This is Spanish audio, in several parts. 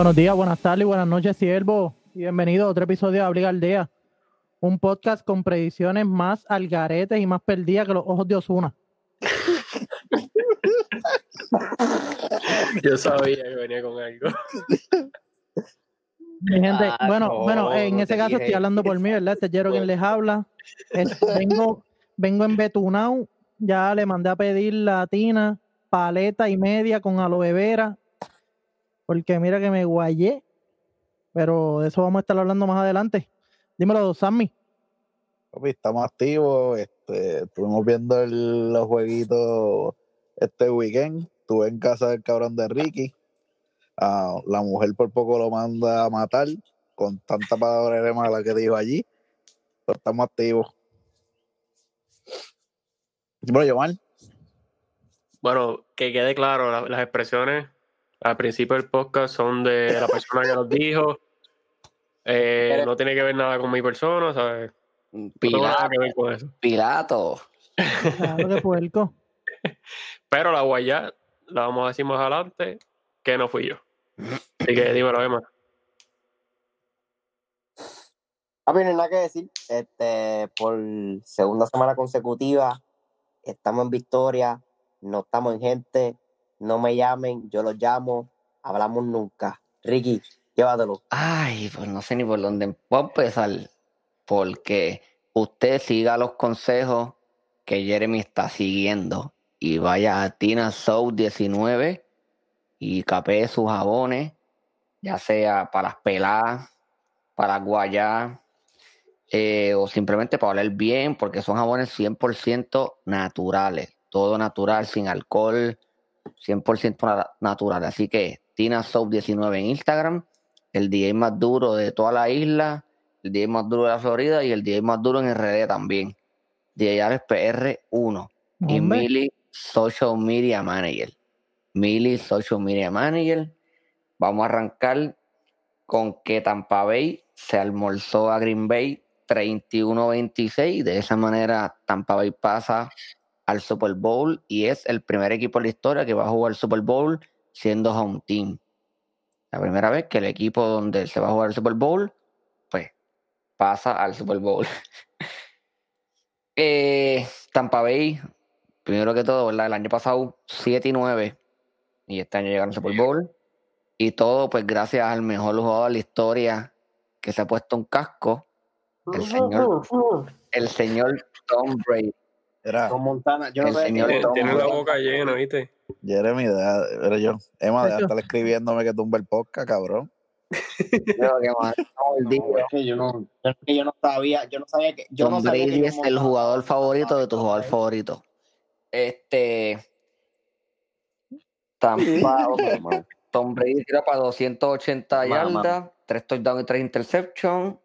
Buenos días, buenas tardes y buenas noches, siervo. Y bienvenido a otro episodio de Abriga Aldea. Un podcast con predicciones más algaretes y más perdidas que los ojos de Osuna. Yo sabía que venía con algo. Mi gente, Ah, bueno, no, bueno, en no ese caso dije. estoy hablando por mí, ¿verdad? Este es Jero quien les habla. Es- vengo, vengo en Betunau, ya le mandé a pedir la tina, paleta y media con aloe vera, porque mira que me guayé, pero de eso vamos a estar hablando más adelante. Dímelo, Sammy. Papi, estamos activos. Este, estuvimos viendo el- los jueguitos este weekend. Estuve en casa del cabrón de Ricky. Ah, la mujer por poco lo manda a matar con tanta palabra de mala que dijo allí. Pero estamos activos. Bueno, Yomar, Bueno, que quede claro, la- las expresiones al principio del podcast son de la persona que nos dijo. Eh, no tiene que ver nada con mi persona, ¿sabes? No nada Pilato, que ver con eso. Pilato. Claro que puerco. Pero la guayá la vamos a decir más adelante que no fui yo. Así que dímelo, Emma. Papi, no hay nada que decir. Este, por segunda semana consecutiva, estamos en victoria, no estamos en gente, no me llamen, yo los llamo, hablamos nunca. Ricky, llévatelo. Ay, pues no sé ni por dónde a empezar. Porque usted siga los consejos que Jeremy está siguiendo. Y vaya a Tina Soul 19 y capee sus jabones, ya sea para las peladas, para las guayas, eh, o simplemente para oler bien, porque son jabones 100% naturales. Todo natural, sin alcohol, 100% na- natural. Así que Tina Soap 19 en Instagram, el DJ más duro de toda la isla, el DJ más duro de la Florida y el DJ más duro en RD también. DJ Alex PR1 y Mili Social Media Manager. Mili Social Media Manager. Vamos a arrancar con que Tampa Bay se almorzó a Green Bay 31-26. De esa manera Tampa Bay pasa al Super Bowl y es el primer equipo en la historia que va a jugar el Super Bowl siendo home team. La primera vez que el equipo donde se va a jugar el Super Bowl, pues pasa al Super Bowl. Eh, Tampa Bay, primero que todo, ¿verdad? El año pasado 7 y 9 y este año llegaron al Super Bowl. Y todo, pues gracias al mejor jugador de la historia que se ha puesto un casco, el señor, el señor Tom Brady. Era Con Montana, yo no El sé. señor Tiene, Tom tiene la boca llena, ¿viste? Jeremy, deja, era yo. Emma, deja estar escribiéndome que tumba el podcast, cabrón. Creo que más mordido. No, es que yo no, es que yo no sabía, yo no sabía que yo Tom no sabía que Brady yo es el jugador favorito de tu jugador favorito. Este. Tampa. Tom Brady tira para 280 Mamá. yardas, 3 touchdowns y 3 interceptions.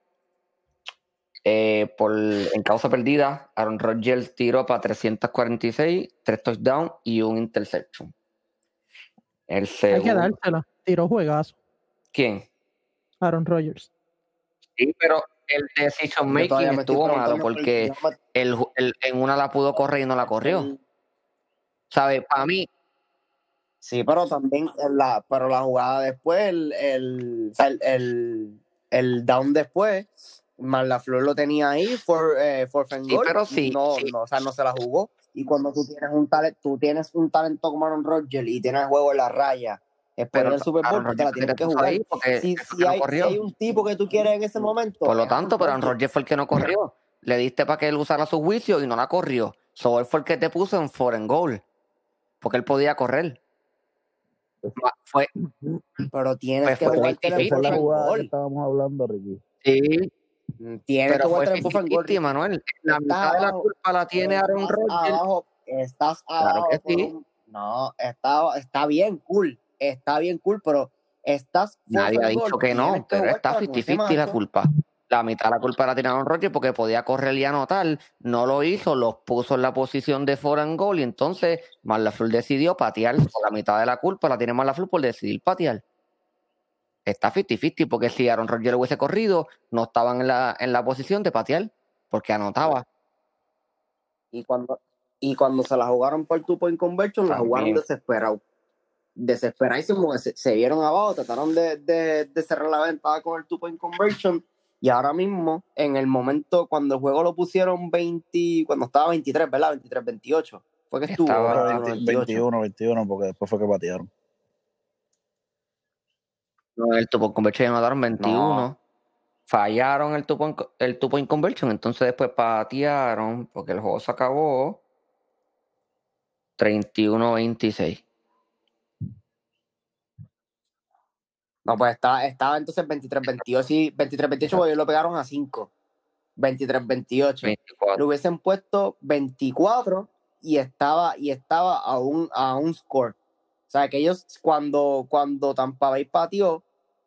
Eh, por, en causa perdida, Aaron Rodgers tiró para 346, 3 touchdowns y un interception. El hay que segundo. dársela. Tiró juegazo. ¿Quién? Aaron Rodgers. Sí, pero el decision making estuvo malo porque el, en una la pudo correr y no la corrió. ¿Sabes? Para mí, Sí, pero también en la, pero la jugada después, el, el, el, el down después, Flor lo tenía ahí, for, eh, for Sí, goal, pero sí, no, sí. no, o sea, no se la jugó. Y cuando tú tienes un talento, tú tienes un talento como Aaron Rodgers y tienes juego en la raya, pero del Super Bowl, Aaron te la tienes que jugar. ahí porque Si, si no hay, si corrió. hay un tipo que tú quieres en ese momento. Por lo tanto, pero Aaron Rodgers. Fue el que no corrió. Le diste para que él usara su juicio y no la corrió. So él fue el que te puso en foreign goal. Porque él podía correr. Fue, Pero tienes Pues que fue jugarte en el 50-50. Esa es la fourth and jugada que estábamos hablando, Ricky. sí, Tienes que pero fue jugarte en el fourth and goal. 50 Manuel. La mitad de la culpa la tiene Aaron estás Rodgers. abajo, estás Claro abajo que sí. un- no, está, está bien cool, está bien cool, pero estás Nadie ha dicho que no, que pero está jugártela con ese 50-50 la culpa. La mitad de la culpa la tiene Aaron Rodgers porque podía correr y anotar. No lo hizo, los puso en la posición de foreign goal y entonces Marlafleur decidió patear. La mitad de la culpa la tiene Marlafleur por decidir patear. Está 50-50 porque si Aaron Rodgers hubiese corrido, no estaban en la, en la posición de patear porque anotaba. Y cuando, y cuando se la jugaron por two point conversion, la jugaron desesperado. desesperadísimos, se, se vieron abajo, trataron de, de, de cerrar la ventaja con el two point conversion y ahora mismo, en el momento cuando el juego lo pusieron 20, cuando estaba 23, ¿verdad? 23-28, fue que estuvo. Estaba ¿verdad? 20, 28. 21, 21, porque después fue que patearon. No, el two point conversion anotaron 21. Fallaron el two point, el two point conversion, entonces después patearon porque el juego se acabó 31-26. No, pues estaba, estaba entonces 23-28, sí, 23-28 porque ellos lo pegaron a 5. 23-28. 24. Le hubiesen puesto 24 y estaba, y estaba a un, a un score. O sea, que ellos cuando, cuando Tampa Bay pateó,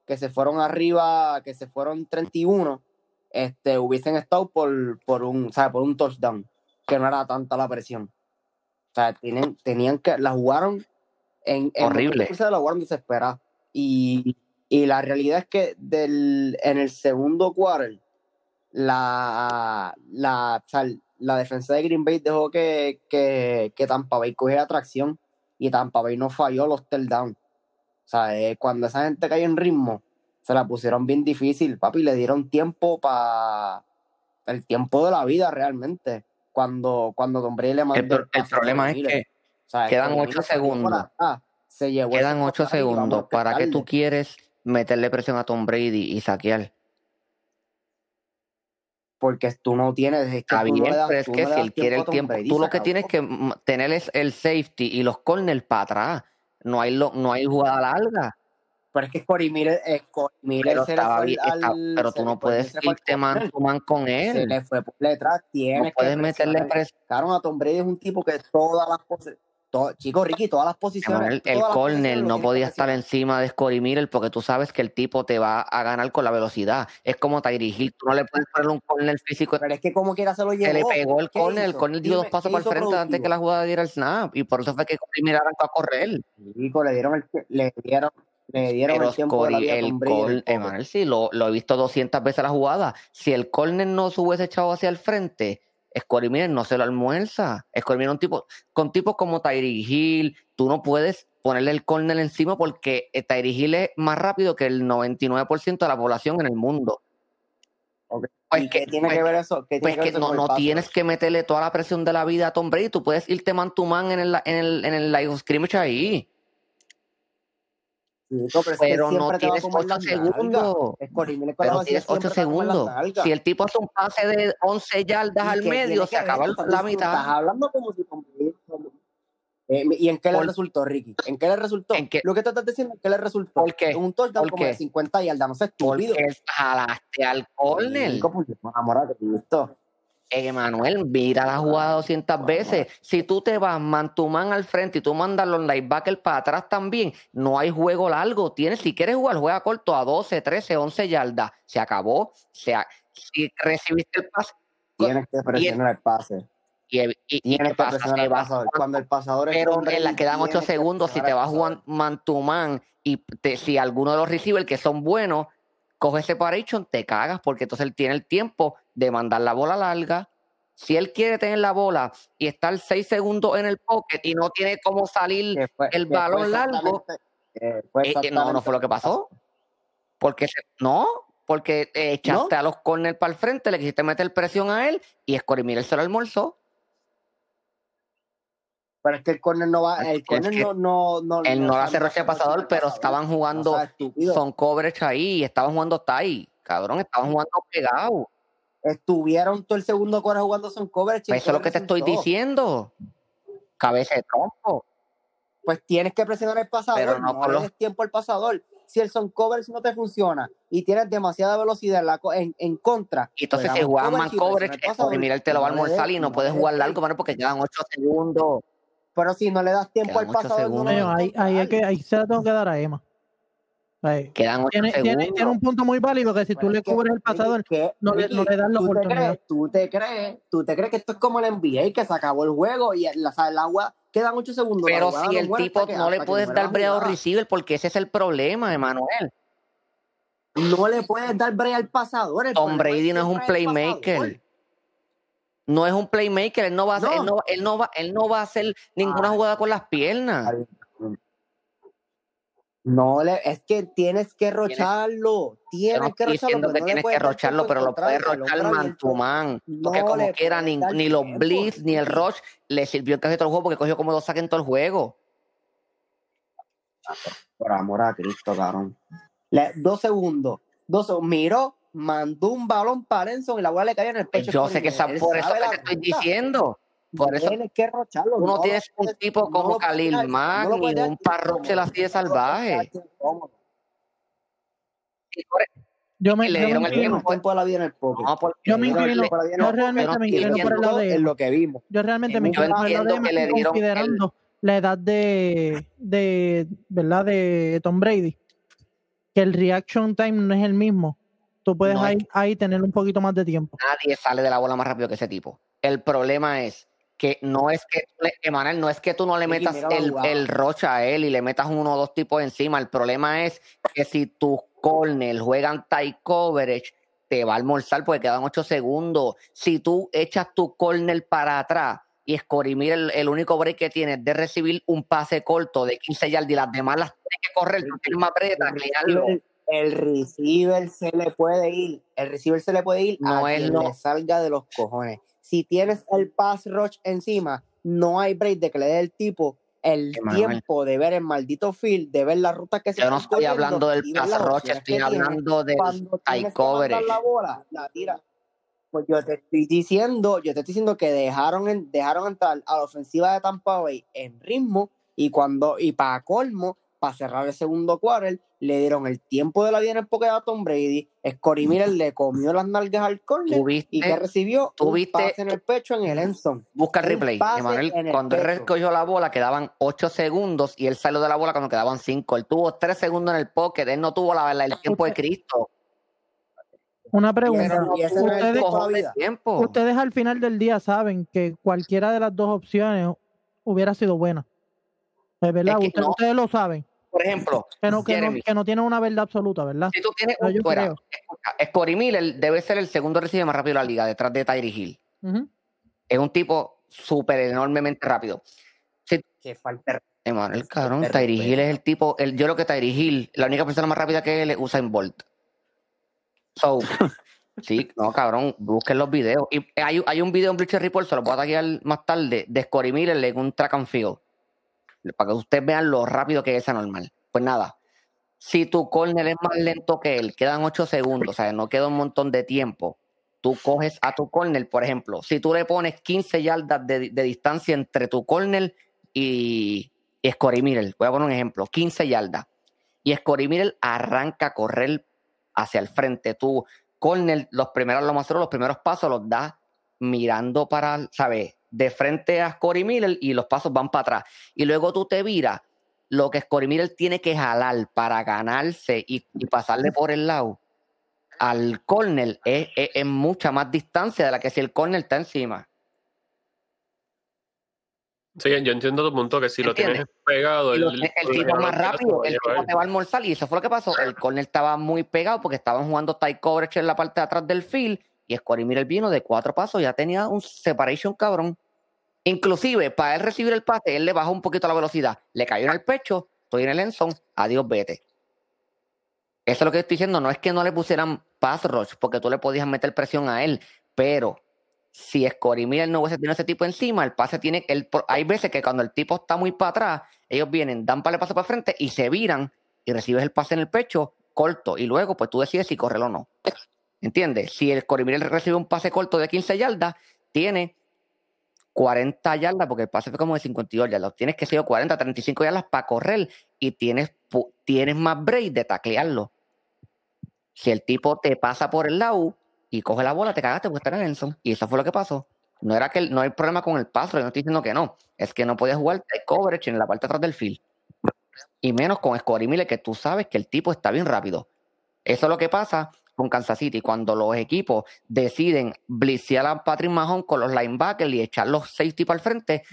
que se fueron arriba, que se fueron 31, este, hubiesen estado por, por un, sea, por un touchdown, que no era tanta la presión. O sea, tienen, tenían que, la jugaron en, en Horrible. La jugaron desesperada. Y, y la realidad es que del, en el segundo quarter, la, la, o sea, la defensa de Green Bay dejó que, que, que Tampa Bay cogiera tracción y Tampa Bay no falló los down. O sea, eh, cuando esa gente cayó en ritmo, se la pusieron bien difícil, papi, le dieron tiempo para el tiempo de la vida realmente. Cuando, cuando Tom Brady le mandó El, el problema es que O sea, quedan salió por segundos. atrás, se llevó quedan ese 8 pase ahí, vámonos, segundos. que ¿Para qué tú quieres meterle presión a Tom Brady y saquear? Porque tú no tienes, es que no bien, das, pero es que no si él quiere tiempo a el tiempo, Brady, tú se lo que tienes que tener es el safety y los corners para atrás. No hay, lo, no hay jugada larga. Pero es que Cory Miller, eh, Corey Miller Pero, se le estaba fue al, está- pero se tú no puedes se irte man man con se él. le fue por detrás, No tienes que puedes meterle presión. A Tom Brady es un tipo que todas las posiciones, chico Ricky, todas las posiciones, el las corner no podía estar encima de Scotty Miller porque tú sabes que el tipo te va a ganar con la velocidad. Es como Tyree Hill. Tú no le puedes poner un corner físico. Pero es que como quiera se lo Se le llevó. pegó el ¿Qué corner. El hizo? corner dio Dime, dos pasos ¿qué para el frente antes que la jugada diera el snap. Y por eso fue que Scotty Miller arrancó a correr. Chico, le dieron el, le dieron, le dieron Pero el tiempo de la Scotty, vida a el Emanuel, sí, lo, lo he visto 200 veces la jugada. Si el corner no se hubiese echado hacia el frente, Scotty Miller no se lo almuerza. Scotty Miller un tipo, con tipos como Tyree Hill, tú no puedes ponerle el corner encima porque eh, Tyree Hill es más rápido que el 99% de la población en el mundo. Pues ¿Y que, qué tiene pues que ver eso? ¿Qué pues tiene que no, tienes que meterle toda la presión de la vida a Tom Brady. Tú puedes irte man to man en el, en el, en el line of scrimmage ahí. Pero Pero no te tienes comer 8 las nalgas. segundos. La Pero tienes 8 siempre te va a comer las segundos. Si el tipo hace un pase de 11 yardas ¿Y al medio, se acaba la Tú- tú Estás mitad. hablando como si Eh, ¿Y en qué le resultó, Ricky? ¿En qué le resultó? ¿En qué? Lo que te estás diciendo, ¿en qué le resultó? ¿Por qué? Un touchdown ¿Por como de qué? 50 yardas, no sé, estúpido. Porque jalaste al corner. Enamorado, Cristo. Emanuel, mira la jugada 200 veces. Si tú te vas man man al frente y tú mandas los linebackers para atrás también, no hay juego largo. Tienes, si quieres jugar, juega corto a 12, 13, 11 yardas. Se acabó. Se a- si recibiste el pase Tienes que presionar el pase. y, y- y Tienes ¿qué que pasa? el pasador. Cuando el pasador es pero Tom en la quedan 8 tienes que segundos. Si te vas jugando man to man y te- si alguno de los receivers que son buenos coge separation, te cagas porque entonces él tiene el tiempo de mandar la bola larga. Si él quiere tener la bola y estar 6 segundos en el pocket y no tiene cómo salir, fue- el balón largo, eh, eh, no, no fue lo que pasó. Porque no, porque eh, echaste a los corners para el frente, le quisiste meter presión a él y Scotty Miller se lo almorzó. Pero es que el corner no va, el es corner que no, no, no, Él no o le sea, hace roche hace pasador, pero pasador. estaban jugando O sea, estúpido. son coverage ahí estaban jugando tie. Cabrón, estaban jugando pegados. Estuvieron todo el segundo cuarto jugando son coverage. Pues Eso es lo que te estoy diciendo. Cabeza de trompo. Pues tienes que presionar el pasador, Pero no no, los- des tiempo al pasador. Si el son coverage no te funciona y tienes demasiada velocidad en, la co- en, en contra. Y entonces si juegan man coverage el te lo va a almorzar y no no puedes jugar largo, mano, porque quedan 8 segundos. Pero si no le das tiempo Quedan al pasador, no ahí, ahí, es que, ahí se la tengo que dar a Emma. Ahí. Quedan 8 Tiene, segundos. tiene un punto muy válido que si tú le que, cubres el pasador, que- no le- Ricky, no le das la ¿tú te crees- Tú te crees, tú te crees que esto es como el NBA, que se acabó el juego y la agua quedan 8 segundos. Pero si el tipo que- no le puedes dar la break a jugada. receiver porque ese es el problema, Emanuel. No le puedes dar break al pasador. el Tom Brady no es un el playmaker. No es un playmaker, él no va a hacer, No. él no, él no va, él no va a hacer ninguna jugada con las piernas. No le, es que tienes que rocharlo. Tienes no que rocharlo, que no tienes que rocharlo, pero lo puedes rochar man to man. Porque No como quiera, ni, los blitz ni el rush le sirvió en casi todo el juego porque cogió como dos saques en todo el juego. Por amor a Cristo, cabrón. Le- dos segundos. Dos segundos. Miró, mandó un balón para Enson y la bola le cayó en el pecho. yo sé que esa, por eso sabe que la te estoy diciendo. Por eso Tienes que rocharlo. tú no tienes un tipo no como Khalil Mack no ni un así de lo puedes salvaje. por- Yo me, le yo me dieron el inclino, tiempo. tiempo de la vida en el. No, porque yo me inclino, la yo realmente me inclino por el lado de Emma. lo que vimos. Yo realmente En me inclino por el lado de considerando la edad de, de, ¿verdad? De Tom Brady, que el reaction time no es el mismo. Tú puedes No ahí, ahí tener un poquito más de tiempo. nadie sale de la bola más rápido que ese tipo. El problema es que no es que, Emanuel, no es que tú no le metas el, el rocha a él y le metas uno o dos tipos encima. El problema es que si tus corners juegan tight coverage, te va a almorzar porque quedan ocho segundos. Si tú echas tu corner para atrás y Scorimir el, el único break que tienes de recibir un pase corto de 15 yardas y las demás las tienes que correr, tú tienes más el receiver se le puede ir. El receiver se le puede ir No a es quien lo- le salga de los cojones. Si tienes el pass rush encima, no hay break de que le dé el tipo el tiempo de ver el maldito field, de ver las rutas que se Yo no estoy hablando del pass rush, estoy hablando del mandar coverage. la bola, la tira. Pues yo te estoy diciendo, yo te estoy diciendo que dejaron, en- dejaron entrar a la ofensiva de Tampa Bay en ritmo y cuando, y para colmo, para cerrar el segundo quarter, le dieron el tiempo de la vida en el pocket a Tom Brady. Scotty Miller le comió las nalgas al corner y que Tuviste, recibió un tuviste- pase en el pecho en el endzone. busca el un replay, Emanuel. el Cuando él pecho. recogió la bola, quedaban 8 segundos y él salió de la bola cuando quedaban 5. Él tuvo 3 segundos en el pocket, él no tuvo la, la- el tiempo de Cristo. Una Y ese, pregunta. y ese el Ustedes, ustedes al final del día saben que cualquiera de las dos opciones hubiera sido buena. Es verdad, Es que ustedes, no. ustedes lo saben. Por ejemplo, Que no, que, no, Jeremy, que no tienen una verdad absoluta, ¿verdad? si tú tienes un fuera, creo. Scottie Miller debe ser el segundo receiver más rápido de la liga, detrás de Tyree Hill. Es un tipo súper enormemente rápido. Si Que falta Emanuel, cabrón. Tyree Hill es el tipo, el, yo lo que Tyree Hill, la única persona más rápida que él es Usain Bolt. So, sí, no, cabrón, busquen los videos. Y hay, hay un video en Bleacher Report, se lo voy a taguear más tarde, de Scottie Miller en un track and field. Para que ustedes vean lo rápido que es esa normal. Pues nada, si tu corner es más lento que él, quedan 8 segundos, o sea, no queda un montón de tiempo. Tú coges a tu corner, por ejemplo, si tú le pones 15 yardas de, distancia entre tu corner y, y voy a poner un ejemplo, 15 yardas, y Scottie Miller arranca a correr hacia el frente, tu corner, los primeros, lo más los primeros pasos los das mirando para, ¿sabes? De frente a Scottie Miller y los pasos van para atrás. Y luego tú te viras, lo que Scottie Miller tiene que jalar para ganarse y, y pasarle por el lado al corner es, es- es mucha más distancia de la que si el corner está encima. Sí, yo entiendo tu punto que si lo tienes pegado, lo- el, el tipo más rápido, el tipo te va a almorzar y eso fue lo que pasó. El corner estaba muy pegado porque estaban jugando tight coverage en la parte de atrás del field y Scottie Miller vino de cuatro pasos, ya tenía un separation cabrón. Inclusive, para él recibir el pase, él le bajó un poquito la velocidad, le cayó en el pecho, estoy en el endzone, adiós, vete. Eso es lo que estoy diciendo, no es que no le pusieran pass rush, porque tú le podías meter presión a él, pero si Scottie Miller no hubiese tenido ese tipo encima, el pase tiene, el, hay veces que cuando el tipo está muy para atrás, ellos vienen, dan para el paso para frente y se viran y recibes el pase en el pecho corto y luego pues tú decides si correrlo o no. ¿Entiendes? Si el Miller recibe un pase corto de 15 yardas, tiene 40 yardas, porque el pase fue como de 52 yardas. Tienes que ser 40, 35 yardas para correr y tienes, tienes más break de taclearlo. Si el tipo te pasa por el lado y coge la bola, te cagaste porque está en el endzone. Y eso fue lo que pasó. No era que el- no hay problema con el paso, yo no estoy diciendo que no. Es que no puedes jugar tight coverage en la parte de atrás del field. Y menos con Scottie Miller, que tú sabes que el tipo está bien rápido. Eso es lo que pasa con Kansas City cuando los equipos deciden blitzear a Patrick Mahomes con los linebackers y echar los safety para el frente.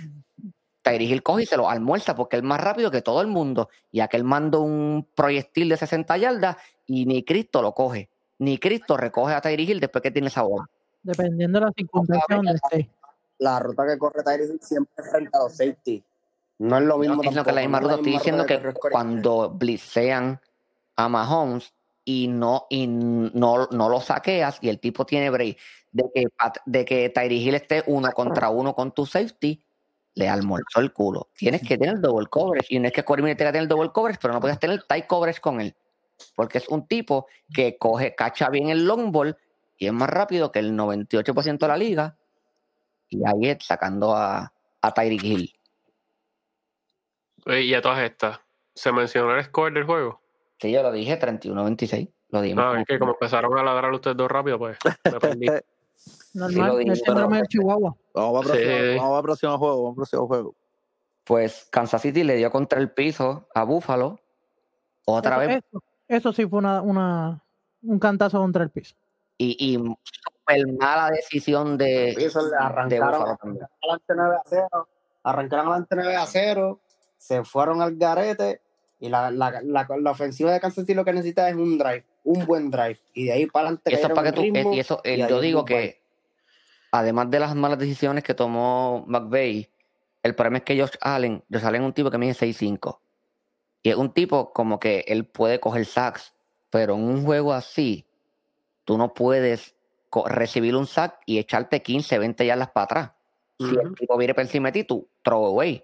Tyree Hill coge y se lo almuerza porque es más rápido que todo el mundo. Y aquel manda un proyectil de 60 yardas y ni Cristo lo coge. Ni Cristo recoge a Tyree Hill después que tiene esa bola. Dependiendo de las circunstancias donde esté. la ruta que corre Tyree Hill siempre frente a los safety. No es lo mismo no que es la misma no es ruta, estoy diciendo que cuando blitzean a Mahomes y no, y no, no lo saqueas y el tipo tiene break de que, de que Tyree Hill esté uno contra uno con tu safety, le almorzó el culo. Tienes que tener double coverage y no es que Corey tenga que tener double coverage, pero no puedes tener tight coverage con él. Porque es un tipo que coge, cacha bien el long ball y es más rápido que el 98% de la liga. Y ahí es sacando a, a Tyreek Hill. Y a todas estas, ¿se mencionó el score del juego? Sí, yo lo dije, 31-26. Lo dijimos. No, como- es que como empezaron a ladrar ustedes dos rápido, pues me perdí. Normal, lo dije, el síndrome pero- del Chihuahua. Vamos para Sí. próximo, vamos para próximo juego, vamos para próximo juego. Pues Kansas City le dio contra el piso a Buffalo. Otra Eso, vez. eso, eso sí fue una, una, un cantazo contra el piso. Y, y súper mala decisión de, Eso le de arrancaron, Buffalo también. adelante 9 a 0, arrancaron adelante 9 a 0, se fueron al garete y la, la, la, la ofensiva de Kansas City lo que necesita es un drive, un buen drive. Y de ahí para adelante eso es para que tú. ritmo, y eso, eh, y yo digo que, además de las malas decisiones que tomó McVeigh, el problema es que Josh Allen, Josh Allen es un tipo que mide 6'5. Y es un tipo como que él puede coger sacks, pero en un juego así, tú no puedes recibir un sack y echarte 15, 20 yardas para atrás. Si el tipo viene por encima de ti, tú throw away.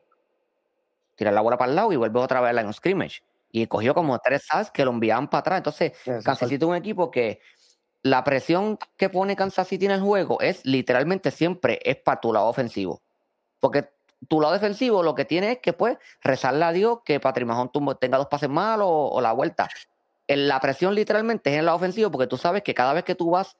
Tiras la bola para el lado y vuelves otra vez a la line scrimmage. Y cogió como tres sacks que lo enviaban para atrás. Entonces, Kansas City es un equipo que la presión que pone Kansas City en el juego es literalmente siempre es para tu lado ofensivo. Porque tu lado defensivo lo que tiene es que pues rezarle a Dios que Patrick tumbo- tenga dos pases malos o, o la vuelta. En la presión literalmente es en el lado ofensivo porque tú sabes que cada vez que tú vas,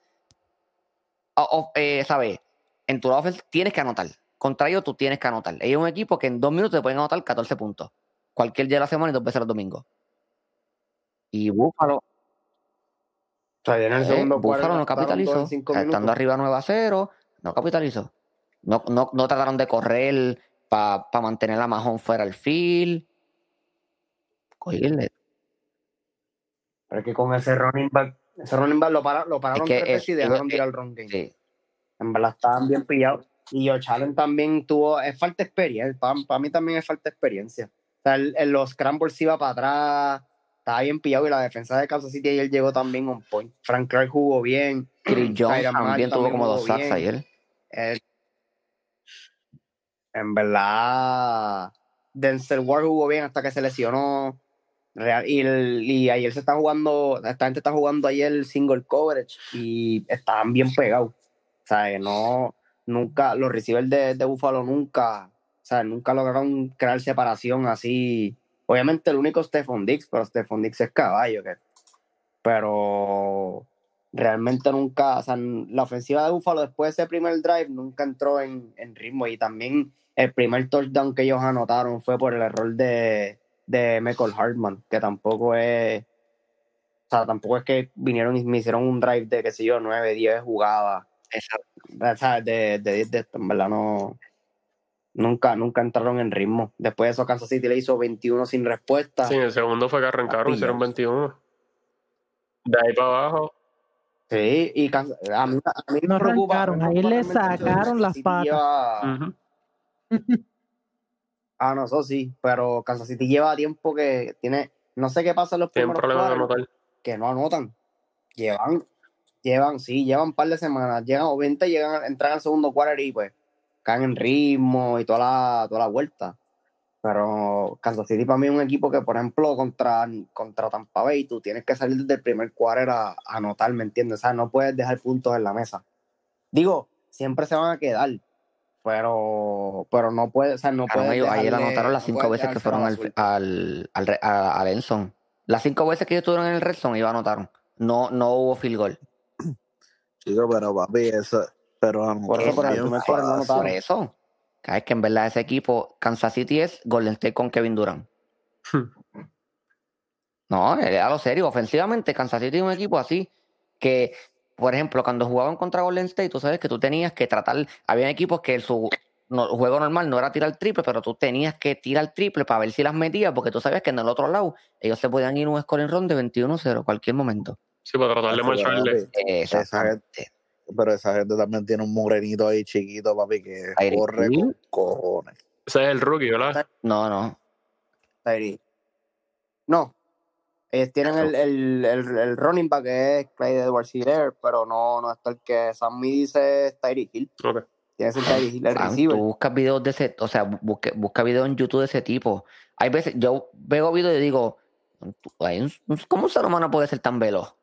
a- eh, ¿sabes? En tu lado ofensivo tienes que anotar. Contra ellos tú tienes que anotar. Ellos es un equipo que en dos minutos te pueden anotar 14 puntos. Cualquier día de la semana y dos veces los domingos. Y Búfalo, O sea, en el eh, segundo Búfalo cuarto no capitalizó. Estando arriba 9 a 0, no capitalizó. No, no, no trataron de correr para mantener a Mahomes fuera del field. Cogerle. Pero es que con ese running back, ese running back lo, para- lo pararon que tres veces y dejaron tirar el run game. Sí. En verdad estaban bien pillados. Y Josh Allen también tuvo, es falta de experiencia. Para, mí también es falta de experiencia. O sea, el- el- los scrambles iba para atrás, estaba bien pillado y la defensa de Kansas City ayer llegó también on point. Frank Clark jugó bien. Chris Jones también tuvo como dos sacks ayer. Eh, en verdad, Denzel Ward jugó bien hasta que se lesionó. Real- y, el- y ayer se está jugando, esta gente está jugando ayer single coverage y estaban bien pegados. O sea, no, nunca, los receivers de, de Buffalo nunca, o sea, nunca lograron crear separación así. Obviamente el único es Stephon Dix, pero Stephon Dix es caballo. Que, pero realmente nunca, o sea, la ofensiva de Buffalo después de ese primer drive nunca entró en, en ritmo y también el primer touchdown que ellos anotaron fue por el error de, de Michael Hartman, que tampoco es, o sea, tampoco es que vinieron y me hicieron un drive de, qué sé yo, 9, 10 jugadas, Exacto. de, de 10 de esto, en verdad no, nunca, nunca entraron en ritmo. Después de eso Kansas City le hizo 21 sin respuesta. Sí, en el segundo fue que arrancaron, hicieron 21. De ahí para abajo, Sí, y Kansas- a mí, a mí me preocupa. ahí le sacaron las patas. lleva- ujú, Ah, no, eso sí, pero Kansas City lleva tiempo que tiene, no sé qué pasa en los tienen primeros problemas de quarters, anotar. que no anotan. Llevan, llevan, sí, llevan un par de semanas, llegan, obviamente llegan, entran al segundo quarter y pues caen en ritmo y toda la, toda la vuelta. Pero Kansas City para mí es un equipo que, por ejemplo, contra, contra Tampa Bay, tú tienes que salir desde el primer quarter a, a anotar, ¿me entiendes? O sea, no puedes dejar puntos en la mesa. Digo, siempre se van a quedar, pero, pero no puedes, o sea, no Claro, puedes ellos ayer anotaron las cinco veces que fueron al, al, al, a- al. Las cinco veces que ellos estuvieron en el red zone, ellos anotaron. No, no hubo field goal. Chico, pero papi, eso, pero Por eso, por quarter no. Por eso. Es que en verdad ese equipo, Kansas City es Golden State con Kevin Durant. No, eh, a lo serio, ofensivamente Kansas City es un equipo así que, por ejemplo, cuando jugaban contra Golden State, tú sabes que tú tenías que tratar, había equipos que su no- juego normal no era tirar triple, pero tú tenías que tirar triple para ver si las metías, porque tú sabías que en el otro lado ellos se podían ir un scoring run de 21-0 cualquier momento. Sí, para tratar de Pero, marcharle. papi, Exactamente. Pero esa gente también tiene un morenito ahí chiquito, papi, que Tyreek corre Hill. con cojones. Ese es el rookie, ¿verdad? No, no. Tyreek. No. Ellos tienen el, el, el, el running back que es Clyde Edwards Hilaire, pero no, no está el que Sammy dice es Tyreek Hill. Ok. Tiene ese Tyreek Hill, el receiver. tú buscas videos de ese, o sea, busca, busca videos en YouTube de ese tipo. Hay veces, yo veo videos y digo, "Ay, un- un- ¿cómo un ser humano puede ser tan veloz?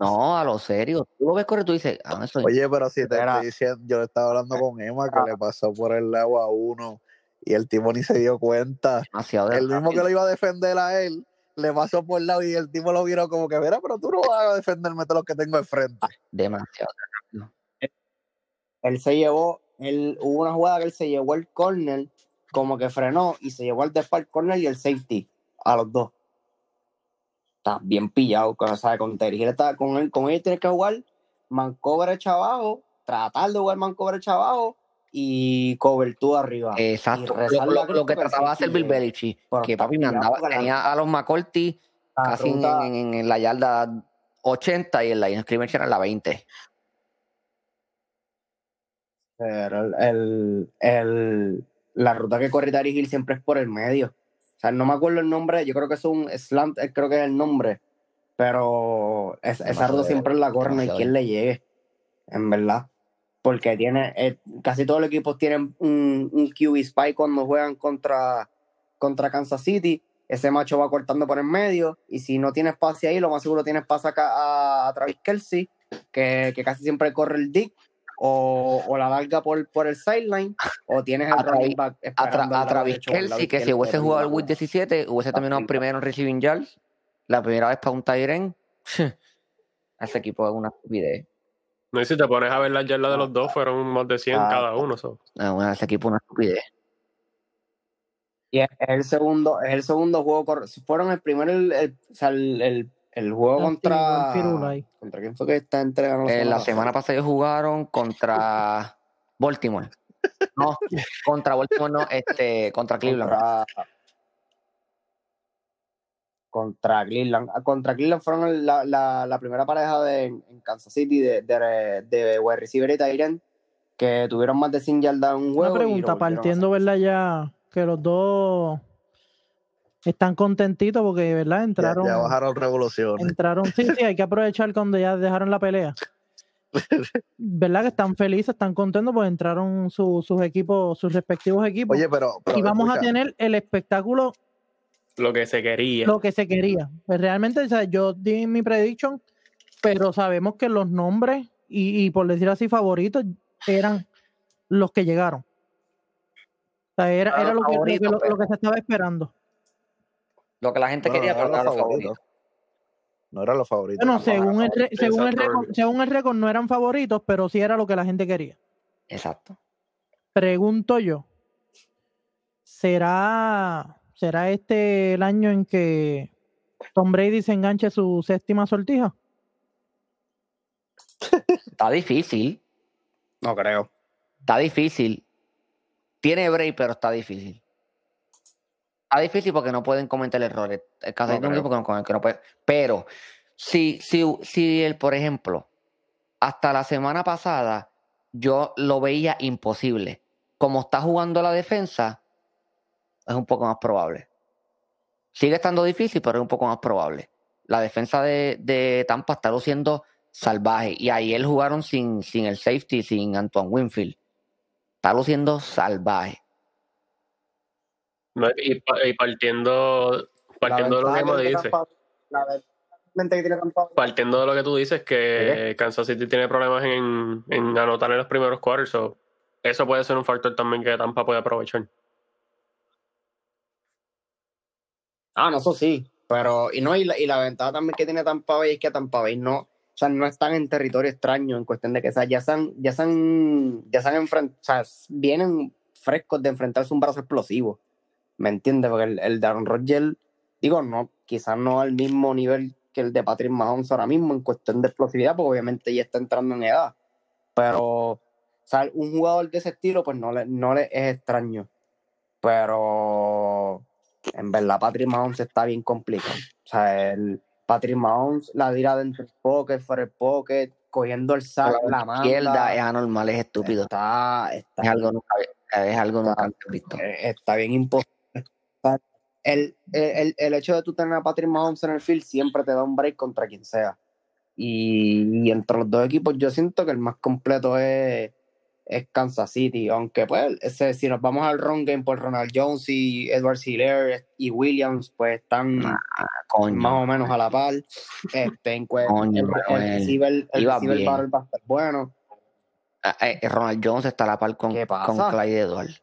No, a lo serio. Tú lo ves correr y tú dices, ah, eso Oye, pero si te Era- estoy diciendo, yo le estaba hablando con Emma que Ah. le pasó por el lado a uno y el tipo ni se dio cuenta. demasiado de El mismo que lo iba a defender a él, le pasó por el lado y el tipo lo vieron como que, mira, pero tú no vas a defenderme todos los que tengo enfrente. demasiado. Él se llevó, él, hubo una jugada que él se llevó el corner, como que frenó y se llevó el después el corner y el safety a los dos. Está bien pillado, con, o sea, con Hill está con él, con él tienes que jugar man coverage abajo, tratar de jugar man coverage abajo y cobertura arriba. Exacto. Lo, lo- lo que trataba de hacer Bill porque- Belichick, que papi mandaba, tenía a los McCourty casi en, en- en la yarda 80 y en la scrimmage era la 20. Pero el, el, el- la ruta que corre Hill siempre es por el medio. O sea, no me acuerdo el nombre, yo creo que es un slant, eh, creo que es el nombre. Pero es- esa ruta siempre la corre, no hay quien le llegue. En verdad. Porque tiene, eh, casi todos los equipos tienen un, un QB spy cuando juegan contra, contra Kansas City. Ese macho va cortando por el medio. Y si no tiene espacio ahí, lo más seguro tiene espacio acá a, a Travis Kelsey, que, que casi siempre corre el dick. O, o la larga por, por el sideline, o tienes el A running Travis- back A, Tra- esperando a Travis Kelsey, que si hubiese jugado el. Week 17, hubiese terminado primero en receiving yards. La primera vez para un Tyren. Ese equipo es una estupidez. No, y si te pones a ver las yardas de los dos, fueron más de 100 Ah. cada uno. so. No, bueno, ese equipo es una estupidez. Y es el segundo, es el segundo juego. Fueron el primero, el, el, el- juego contra. ¿Contra quién fue que está entregando Eh, la semana pasada ellos jugaron contra Baltimore. No, contra Baltimore no, este, contra Cleveland. Contra, contra Cleveland. Ah, Contra Cleveland fueron la, la, la primera pareja de, en Kansas City de, de, de wide receiver y Tyrant que tuvieron más de 100 yardas en un juego. Una pregunta, partiendo. ¿verdad? Ya que los dos están contentitos porque, ¿verdad? Entraron, ya bajaron revoluciones. entraron, sí, sí, hay que aprovechar cuando ya dejaron la pelea. ¿Verdad? Que están felices, están contentos porque entraron su- sus equipos, sus respectivos equipos. Oye, pero, pero y vamos a tener el espectáculo Lo que se quería. lo que se quería. Pues realmente, o sea, yo di mi prediction, pero sabemos que los nombres y, y por decir así favoritos eran los que llegaron. O sea, era, era lo, que, lo que se estaba esperando. Lo que la gente no, no, quería no pero eran era favoritos. favoritos. No eran los favoritos. Bueno, no, según el, re- según, el récord, según el récord no eran favoritos, pero sí era lo que la gente quería. Exacto. Pregunto yo, ¿será, ¿será este el año en que Tom Brady se enganche su séptima sortija? Está difícil. No creo. Está difícil. Tiene break, pero está difícil. Está difícil porque no pueden cometer errores. El caso No de Tom creo. Brady porque no, que no puede. Pero, si, si, si él, por ejemplo, hasta la semana pasada, yo lo veía imposible. Como está jugando la defensa, es un poco más probable. Sigue estando difícil, pero es un poco más probable. La defensa de, de Tampa está luciendo salvaje. Y ayer jugaron sin, sin el safety, sin Antoine Winfield. Está luciendo salvaje. No, Y, pa- y partiendo, partiendo de lo que me dices, partiendo de lo que tú dices, que Kansas City tiene problemas en, en anotar en los primeros quarters, so, eso puede ser un factor también que Tampa puede aprovechar. Ah, no, eso sí. Pero, y no, y la, y la ventaja también que tiene Tampa Bay es que Tampa Bay no, o sea, no están en territorio extraño en cuestión de que, o sea, ya han, ya han, ya se han enfrentado, o sea, vienen frescos de enfrentarse a un brazo explosivo. ¿Me entiendes? Porque el, el de Aaron Rodgers, digo, no, quizás no al mismo nivel que el de Patrick Mahomes ahora mismo en cuestión de explosividad, porque obviamente ya está entrando en edad. Pero, o sea, un jugador de ese estilo, pues no le, no le es extraño. Pero en verdad Patrick Mahomes está bien complicado. O sea, el Patrick Mahomes la tira dentro del pocket, fuera del pocket, cogiendo el sack, la mano. izquierda es anormal, es estúpido. Está, está Es algo, nunca, Es algo Está- nunca visto. eh, está bien imposible. El, el, el hecho de tú tener a Patrick Mahomes en el field siempre te da un break contra quien sea. Y, y entre los dos equipos yo siento que el más completo es, es Kansas City, aunque pues ese, si nos vamos al run game por Ronald Jones y Edward Hiller y Williams pues están Coño. más o menos a la par. Este, en Coño, el, el receiver, el receiver bien. battle va a estar bueno. Ah, eh, Ronald Jones está a la par con, con Clyde Edwards.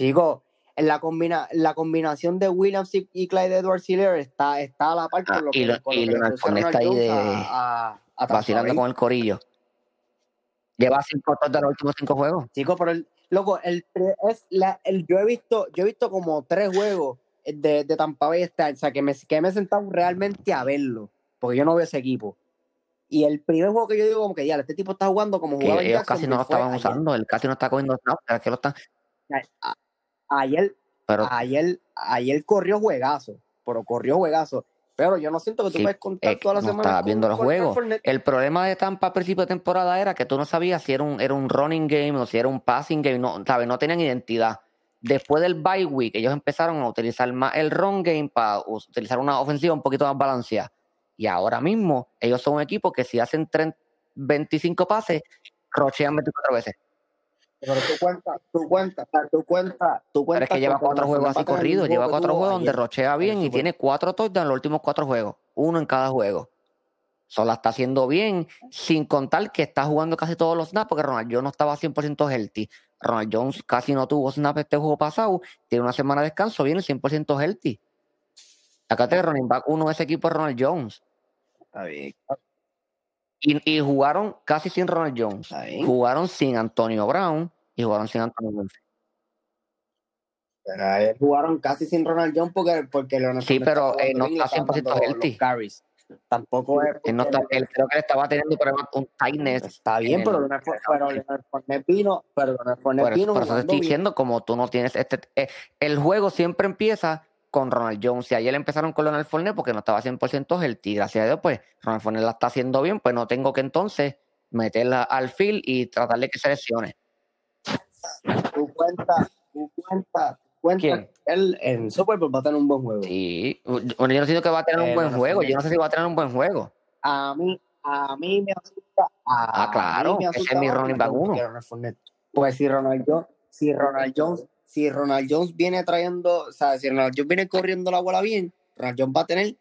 Chicos, en la, combina, la combinación de Williams y, y Clyde Edwards Hiller está, está a la par con Ah, lo y que, lo- con y lo que Ronald está ahí de- a, a, a Tampa Vacilando con el corillo. Lleva cinco touchdowns de los últimos cinco juegos. Chicos, pero el, loco, el, es la, el, yo he visto, yo he visto como tres juegos de, de Tampa Bay este año, o sea, que me, que me he sentado realmente a verlo, porque yo no veo ese equipo. Y el primer juego que yo digo, como que ya, este tipo está jugando como Que jugaba en ellos casi no lo estaban usando. Él casi no está cogiendo snaps. que lo están. Ayer, Pero ayer, ayer corrió juegazo, pero corrió juegazo. Pero yo no siento que tú Sí, puedes contar eh, toda la no semana. estaba viendo los juegos. El problema de Tampa a principio de temporada era que tú no sabías si era un, era un running game o si era un passing game. No, ¿sabes? no tenían identidad. Después del bye week, ellos empezaron a utilizar más el run game para utilizar una ofensiva un poquito más balanceada. Y ahora mismo, ellos son un equipo que si hacen 30 25 pases, rochean 24 veces. Pero tú cuentas, tú cuentas, tú cuentas, tú Pero cuentas. es que lleva cuatro juegos así corridos, lleva cuatro juegos donde rochea bien y tiene cuatro touchdowns en los últimos cuatro juegos, uno en cada juego. Solo la está haciendo bien, sin contar que está jugando casi todos los snaps, porque Ronald Jones no estaba 100% healthy. Ronald Jones casi no tuvo snap este juego pasado, tiene una semana de descanso, viene 100% healthy. Acá te running back uno de ese equipo es Ronald Jones. Está bien, Y, y jugaron casi sin Ronald Jones. Jugaron sin Antonio Brown y jugaron sin Antonio Winfield. Pero jugaron casi sin Ronald Jones porque, porque Leonard Sí, pero, eh, no está estaban 100% dando los- healthy. carries. Tampoco es. Él, no está- él creo que le estaba teniendo problemas, un tightness. Está bien, en pero Leonard Fournette- vino, pero Leonard Fournette vino por eso te estoy bien. diciendo, como tú no tienes este. eh, el juego siempre empieza con Ronald Jones. Y ayer empezaron con Leonard Fournette porque no estaba 100% healthy. Gracias a Dios, pues Ronald Fournette la está haciendo bien, pues no tengo que entonces meterla al field y tratar de que se lesione. Tú cuentas, tú cuentas, tú cuentas ¿Quién? él en Super Bowl va a tener un buen juego. Sí, bueno, yo no siento que va a tener un Eh, buen juego. Yo no sé si va a tener un buen juego. A mí, a mí me asusta. A Ah, claro, mí me ese es mi Ronald back uno. Pues si Ronald Jones, si Ronald Jones, si Ronald Jones viene trayendo, o sea, si Ronald Jones viene corriendo la bola bien, Ronald Jones va a tener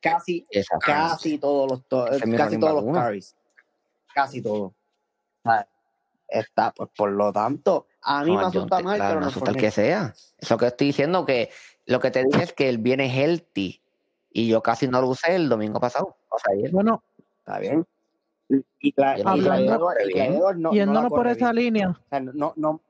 casi, casi todos los, to- casi todos los carries. Casi todo. Está, pues por lo tanto, a mí me Ronald asusta más claro, me Leonard asusta el que sea. Eso que estoy diciendo que lo que te dije es que él viene healthy y yo casi no lo usé el domingo pasado. O sea, ayer. Bueno, Está bien. Y, y, no y Hablando- y no, no la yéndonos por esa bien. línea, O sea, no, no,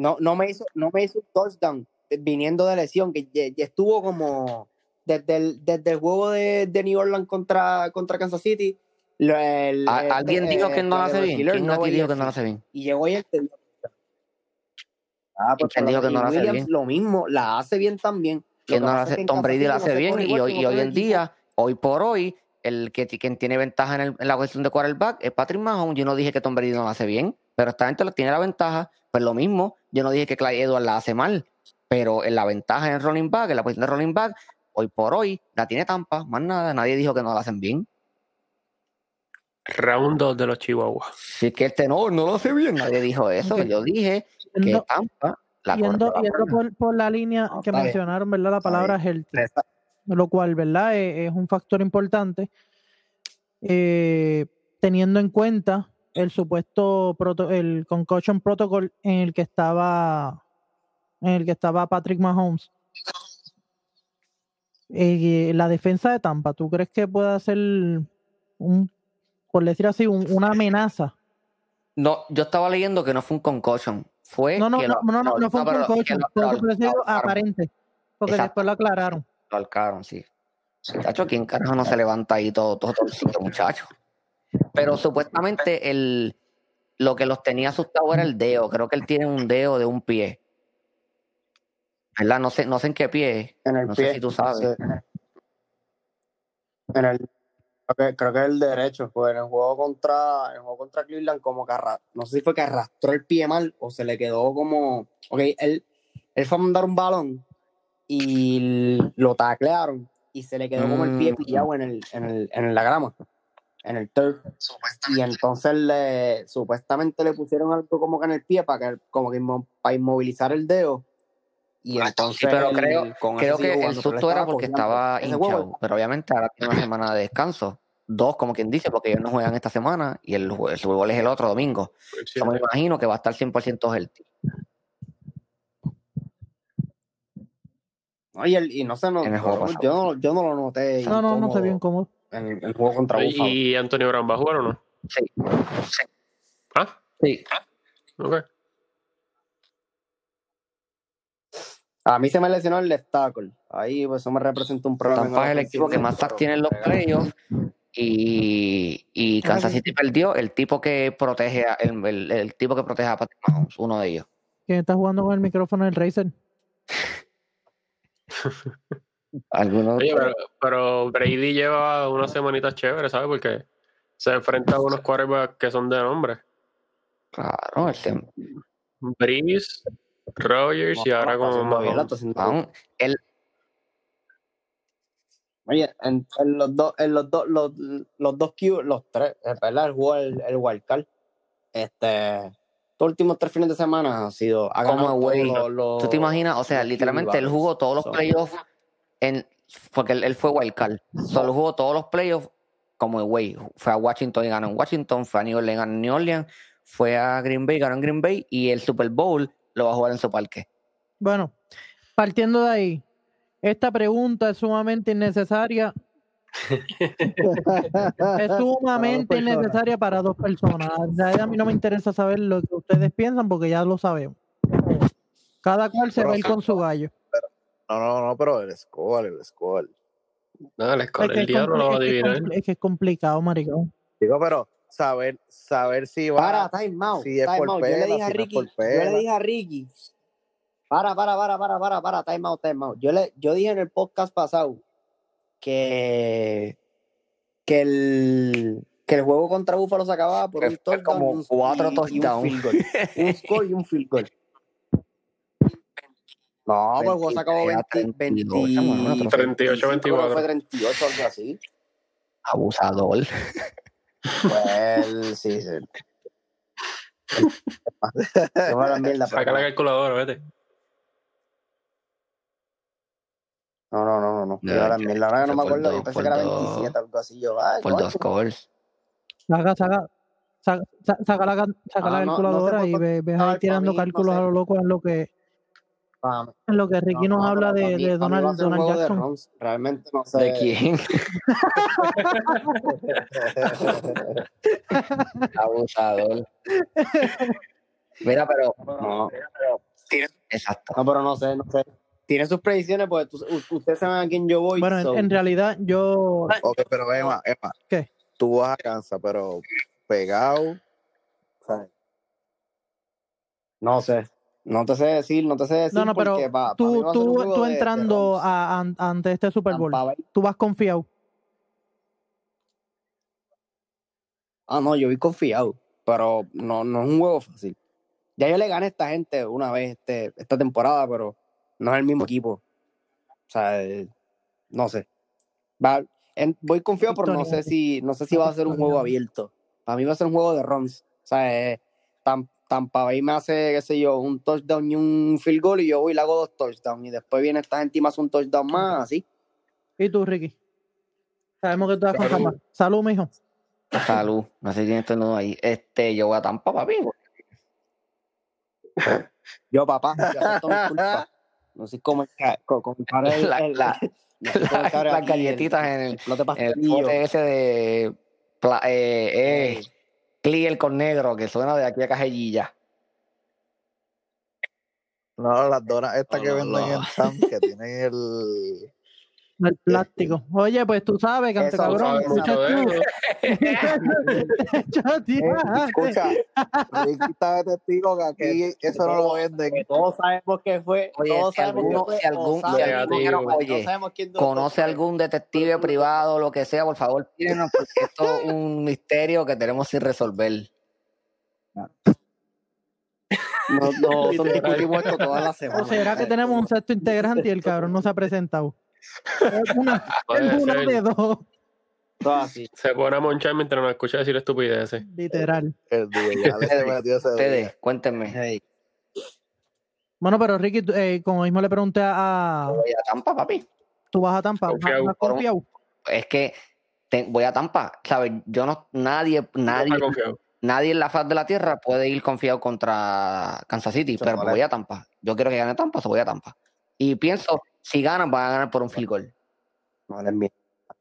no, no me hizo, no me hizo un touchdown viniendo de lesión, que ya, ya estuvo como desde el, desde el juego de, de New Orleans contra, contra Kansas City. lo- el- ¿A- este, ¿Alguien dijo que no lo hace bien? ¿Quién no dijo que no lo hace bien? Y llegó y él te dio- Ah, pues ¿Quién por dijo que no lo hace Williams bien? lo mismo, la hace bien también. ¿Quién que no lo hace? Tom Brady no hace bien y hoy, y hoy en día, hoy por hoy, el que quien tiene ventaja en, el- en la cuestión de quarterback es Patrick Mahomes. Yo no dije que Tom Brady no lo hace bien, pero esta gente lo tiene la ventaja. Pues lo mismo, yo no dije que Clyde Edwards la hace mal, pero en la ventaja en el running back, en la posición de running back, hoy por hoy la tiene Tampa, más nada. Nadie dijo que no la hacen bien. Round 2 de los Chihuahuas. Si es que este no, no lo hace bien, nadie dijo eso. Yo dije que Tampa la yendo, yendo por, por la línea No, que mencionaron, ¿verdad? La palabra healthy, lo cual, ¿verdad? Es, es un factor importante. eh, teniendo en cuenta el supuesto proto- el concussion protocol en el que estaba en el que estaba Patrick Mahomes. Eh, la defensa de Tampa, ¿tú crees que pueda ser un, por decir así, un- una amenaza? No, yo estaba leyendo que no fue un concussion. Fue No, no, que no, lo- no, no, no fue un concussion, fue ahorcaron, aparente, porque Exacto. después lo aclararon. Lo ahorcaron, sí. Muchacho, ¿quién carajo no se levanta ahí todo, todo torcido, muchacho? Pero supuestamente el, lo que los tenía asustados era el dedo. Creo que él tiene un dedo de un pie. ¿Verdad? No sé, no sé en qué pie. en el No sé pie. si tú sabes. sí. En el, Creo que, creo que es el derecho, pues en el juego contra, en el juego contra Cleveland, como que no sé si fue que arrastró el pie mal o se le quedó como. Ok, él, él fue a mandar un balón y lo taclearon y se le quedó como el pie Mm. pillado en, el, en, el, en la grama, en el turf. Y entonces le, supuestamente le pusieron algo como que en el pie para que como que inmo- para inmovilizar el dedo. Y entonces Sí, pero creo, con creo que el susto era porque estaba hinchado, pero obviamente ahora tiene una semana de descanso. Dos, como quien dice, porque ellos no juegan esta semana y el, el Super Bowl es el otro domingo. Yo me imagino que va a estar 100% healthy. Oye, el- y no sé, no, En el juego yo, no, yo no lo noté. No, no, no se vio incómodo incómodo. En el juego contra Buffalo. ¿Y Antonio Brown va a jugar o no? Sí, Ah, sí. ok. A mí se me lesionó el tackle. Ahí pues, eso me representa un problema. Tampa es el equipo que más sacks tiene en los playoffs y, y Kansas City perdió el tipo que protege a, el, el- el tipo que protege a Patrick Mahomes, uno de ellos. ¿Quién está jugando con el micrófono del Razer? Oye, pero, pero Brady lleva unas semanitas chéveres, ¿sabes? Porque se enfrenta a unos quarterbacks que son de nombre. claro, el tem- Breeze, Rogers y ahora con Mahomes. el, Oye, en, en los dos, en los dos, los, los dos Q, los tres, es verdad, el el, el wildcard. Este, los últimos tres fines de semana ha sido ha Como todos los- los- ¿Tú te imaginas? O sea, literalmente él jugó todos los So, playoffs en porque él, él fue wildcard. Solo jugó todos los playoffs como away. Fue a Washington y ganó en Washington, fue a New Orleans, ganó en New Orleans, fue a Green Bay, ganó en Green Bay y el Super Bowl lo va a jugar en su parque. Bueno, partiendo de ahí, esta pregunta es sumamente innecesaria. Es sumamente innecesaria para dos personas. A mí no me interesa saber lo que ustedes piensan porque ya lo sabemos. Cada cual se va a ir con su gallo. No, no, no, pero el score, el score. No, el, Es escuela, que el es, diablo lo va a es es adivinar. es que es complicado, maricón. Digo, pero saber, saber si va. Para, time out, si es time por out. Yo le dije a si no es Ricky, por yo le dije a Ricky, para, para, para, para, para, para, time out, time out. Yo le, yo dije en el podcast pasado que, que el, que el juego contra Buffalo se acababa por un touchdown como un, cuatro y- y un touchdowns. field goal. Un score y un field goal. No, pues el juego se acabó 20, 20, 32, bueno, otro 38, 25, creo que 24. Fue 38, algo así. Abusador. Pues, sí, sí. Saca la calculadora, vete. No, no, no, no. no. Yo la ahora que no me acuerdo, yo pensé que era dos. 27, algo así. Yo, ay, Por dos scores. Saca, saca, saca, sa- saca la, ca- saca Ah, la no- no sé calculadora y ve- ves a ahí tirando mí, no cálculos sé. a lo loco en lo que, en lo que Ricky no, nos no, habla pero de, mí- de Donald, un Donald de Jackson. runs. Realmente no sé. ¿De quién? Abusador. Mira, pero. No, Exacto. no, pero no sé, no sé. Tiene sus predicciones, porque tú- ustedes saben a quién yo voy. Bueno, en, so- en realidad yo Ok, pero Emma, Emma. ¿Qué? Tú vas a Kansas, pero pegado. ¿sabes? No sé. No te sé decir, no te sé decir. No, no, pero porque pa' tú, tú, tú de- de entrando a- ante este Super Bowl, tú vas confiado. Ah, no, yo vi confiado, pero no, no es un juego fácil. Ya yo le gané a esta gente una vez este, esta temporada, pero no es el mismo equipo. O sea, eh, no sé. Va, en- voy confiado, pero no sé si no sé si va a ser un juego abierto. Para mí va a ser un juego de runs. O sea, eh, Tam- Tampa Bay me hace, qué sé yo, un touchdown y un field goal y yo voy y le hago dos touchdowns. Y después viene esta gente y me hace un touchdown más, así. ¿Y tú, Ricky? Sabemos que tú vas con. Tampa. Salud, mijo. Salud. No sé quién está nudo ahí. Este, yo voy a Tampa, papi. Yo, papá, yo acepto mi culpa. No sé cómo es que- co- co- comparar el- La- las galletitas en el- el pote ese de. pla- eh, eh, clear con negro que suena de aquí a Cajellilla. No, las donas estas No, que no, venden no. en Tam, que tienen el. El plástico. Oye, pues tú sabes, cante Eso, cabrón. tío, Eh, escucha, está de testigo que aquí eso no lo venden. Que todos sabemos que fue. Oye, todos si sabemos alguno- que fue. si algún- o si algún- no oye, no conoce algún detective privado o lo que sea, por favor, tírenos, porque esto es un misterio que tenemos sin resolver. No, nosotros Literal. discutimos esto todas las ¿O semanas. será que tenemos un sexto integrante y el cabrón no se ha presentado? Es una, una de dos, Todo así. Se pone a monchar mientras nos escucha decir estupideces. literal. El día, se. Ustedes, cuéntenme. Hey, Bueno, pero Ricky, eh, como mismo le pregunté a, Voy a Tampa, papi. tú vas a Tampa, ¿vas- Confiado. vas confiado? Es que te- voy a Tampa, ¿sabes? Yo no, nadie, nadie, nadie en la faz de la tierra puede ir confiado contra Kansas City, pero voy a Tampa. Yo quiero que gane Tampa, so voy a Tampa. Y pienso, si ganan, van a ganar por un field goal. no.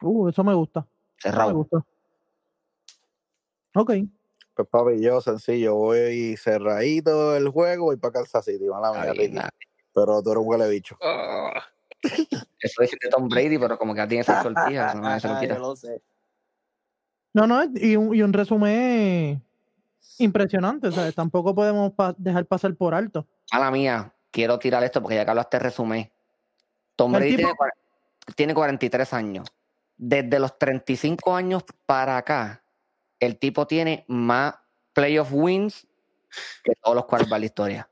Uh, eso me gusta. eso me Cerrado. gusta. Ok. Pues papi, yo sencillo, voy cerradito el juego, voy para Kansas City, mala mía, Ricky. Pero tú eres un huele bicho. Ah, Eso es de Tom Brady, pero como que ya tiene esa sortija, eso no se lo Yo quita. lo sé. No, no, y un, y un resumen impresionante, ¿sabes? Tampoco podemos pa- dejar pasar por alto. Mala mía, quiero tirar esto porque ya que hablaste resumen. Tom Brady tiene, tiene 43 años. Desde los 35 años para acá, el tipo tiene más playoff wins que todos los quarterbacks de la historia.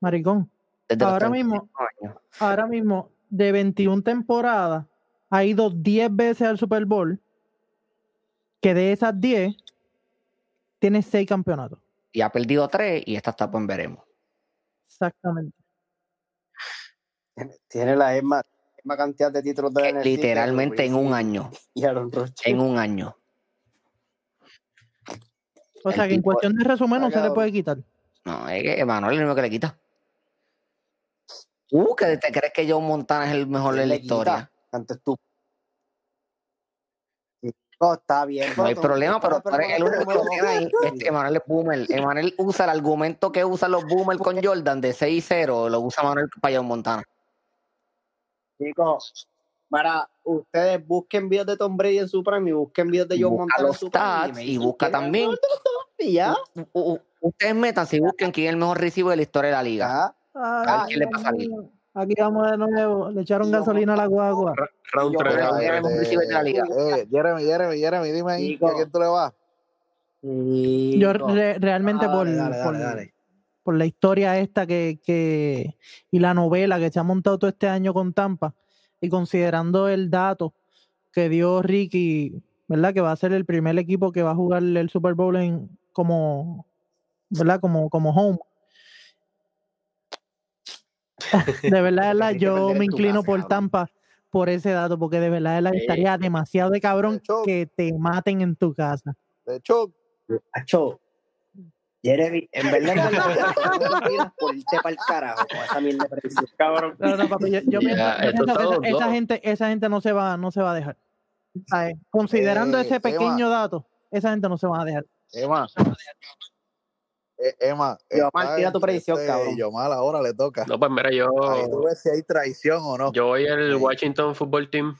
Maricón. Desde Ahora 35 mismo, años. ahora mismo, de 21 temporadas, ha ido 10 veces al Super Bowl, que de esas 10, tiene 6 campeonatos. Y ha perdido 3 y esta etapa en veremos. Exactamente. Tiene la misma, misma cantidad de títulos de la que Literalmente en un año. Y Aaron Rodgers. En un año. O El sea que en cuestión de resumen no se le puede quitar. No, es que Emanuel es el único que le quita. Uh, que te crees que Joe Montana es el mejor de ¿Quién la historia. Antes tú. No, está bien. No hay problema, pero el único que tiene ahí. Este, Emanuel es boomer. Emanuel usa el argumento que usan los boomers con Jordan de 6-0, lo usa Manuel para Joe Montana. Chicos, para ustedes busquen videos de Tom Brady en su prime y busquen videos de Joe Montana en los su prime. y busca también- y ya. U- u- ustedes metan si busquen quién es el mejor recibo de la historia de la liga. Ah, A ver quién le pasa a alguien. mío. Aquí vamos de nuevo. Le echaron gasolina a la guagua. Round Yo 3, creo round que tres. hemos recibido de la liga. Eh, Jeremy, Jeremy, Jeremy, dime ahí. ¿a quién tú le vas? Yo re- realmente Ah, por, dale, dale, por, dale, dale. Por la historia esta que, que y la novela que se ha montado todo este año con Tampa y considerando el dato que dio Ricky, ¿verdad? Que va a ser el primer equipo que va a jugar el Super Bowl en como, ¿verdad? Como, como home. De verdad, de yo me inclino por cabrón. Tampa por ese dato, porque de verdad, de estaría demasiado de cabrón De hecho- que te maten en tu casa. De hecho, Acho, Jeremy, en verdad, por irte para el carajo con esa mierda de predicción. Cabrón. No, no, papi, yo, yo Ya, pienso, que esa, esa gente, esa gente no se va, no se va a dejar. ¿Sabes? Considerando Eh, ese Emma. pequeño dato, esa gente no se va a dejar. Emma. Eh, Emma. Yomar, tira tu predicción, este, cabrón. Yomar ahora le toca. No, pues mira, yo, Ahí tú ves si hay traición o no. yo voy al Sí. Washington Football Team.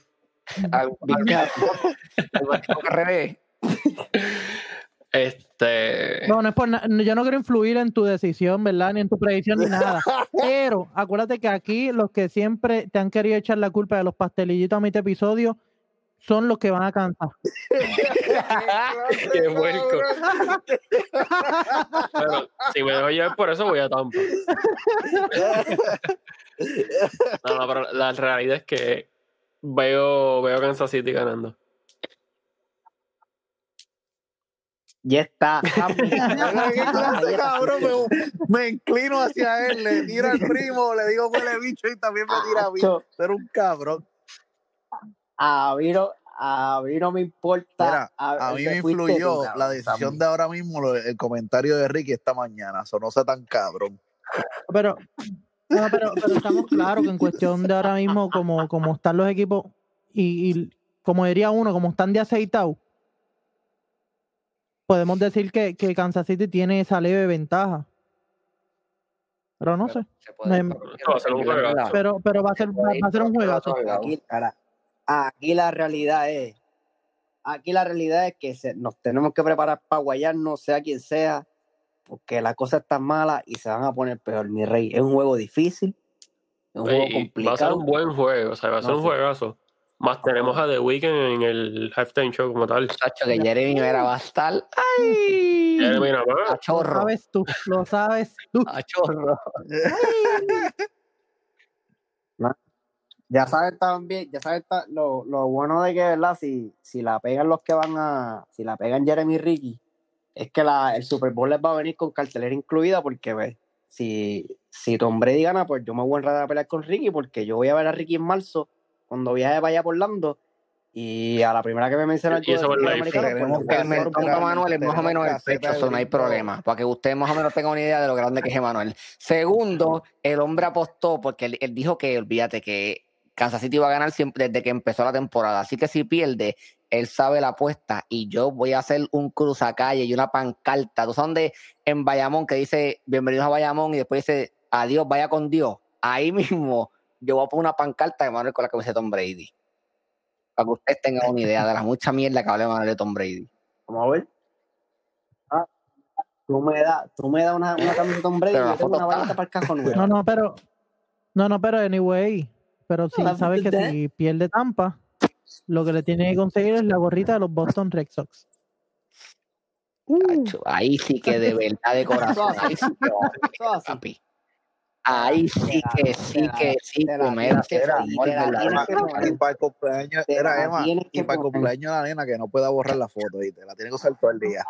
Al- al- al Batman al revés. Este. No, no es por yo no quiero influir en tu decisión, ¿verdad? Ni en tu predicción ni nada. Pero acuérdate que aquí los que siempre te han querido echar la culpa de los pastelillitos a mi episodio son los que van a cantar. Qué vuelco. Pero si me dejo llevar por eso, voy a Tampa. No, no, pero la realidad es que veo, veo Kansas City ganando. Ya está. Cabrón me, me inclino hacia él, le tiro al primo, le digo huele bicho y también me tira a mí. Eres un cabrón. A mí no, a mí no me importa. Mira, a mí me influyó tú, cabrón, la decisión también. de ahora mismo, lo- el comentario de Ricky esta mañana. Eso no sea tan cabrón. Pero, no, pero, pero estamos claros que en cuestión de ahora mismo, como, como están los equipos, y, y como diría uno, como están de aceitado, podemos decir que, que Kansas City tiene esa leve ventaja. Pero no sé. Se puede- Me- Esto va a ser un juegazo. Pero, pero va a ser, va, va a ser un juegazo. Aquí, cara, aquí la realidad es, aquí la realidad es que se- nos tenemos que preparar para guayarnos, sea quien sea, porque la cosa está mala y se van a poner peor, mi rey. Es un juego difícil, es un juego Y va a ser complicado. un buen juego, o sea, va a ser No un sé. juegazo. Más tenemos a The Weeknd en el halftime show como tal. Chacho, que Jeremy era va a estar. ¡Ay! Jeremy nada más. A Lo chorro. sabes tú, lo sabes tú. A chorro. Ya sabes también, ya sabes lo, lo bueno de que, ¿verdad? Si, si la pegan los que van a, si la pegan Jeremy y Ricky, es que la, el Super Bowl les va a venir con cartelera incluida porque, ves, si, si Tom Brady gana, pues yo me voy a enredar a pelear con Ricky porque yo voy a ver a Ricky en marzo cuando viaje para allá por Orlando y a la primera que me menciona pues, Tenemos le voy que a El poco- de Manuel es más o menos el pecho, eso no hay problema. Para que ustedes más o menos tengan una idea de lo grande que es Emanuel. Segundo, el hombre apostó porque él, él dijo que, olvídate, que Kansas City iba a ganar siempre desde que empezó la temporada. Así que si pierde, él sabe la apuesta y yo voy a hacer un cruzacalle y una pancarta. ¿Tú sabes dónde? En Bayamón que dice bienvenidos a Bayamón y después dice adiós, vaya con Dios. Ahí mismo yo voy a poner una pancarta de Manuel con la camiseta de Tom Brady. Para que ustedes tengan una idea de la mucha mierda que habla Manuel de Tom Brady. Vamos a ver. Ah, tú me das, tú me das una, una camiseta de Tom Brady y Pero la yo tengo una varita para el cajón nuevo. No, no, pero. No, no, pero anyway. Pero si sabes que si pierde Tampa, lo que le tiene que conseguir es la gorrita de los Boston Red Sox. Ahí sí que de verdad de corazón. Ahí sí que va, papi. Ahí sí que sí que sí me que Y para el cumpleaños, Te era la Emma, y que para el cumpleaños de la nena que no pueda borrar la foto, y te la tiene que usar todo el día.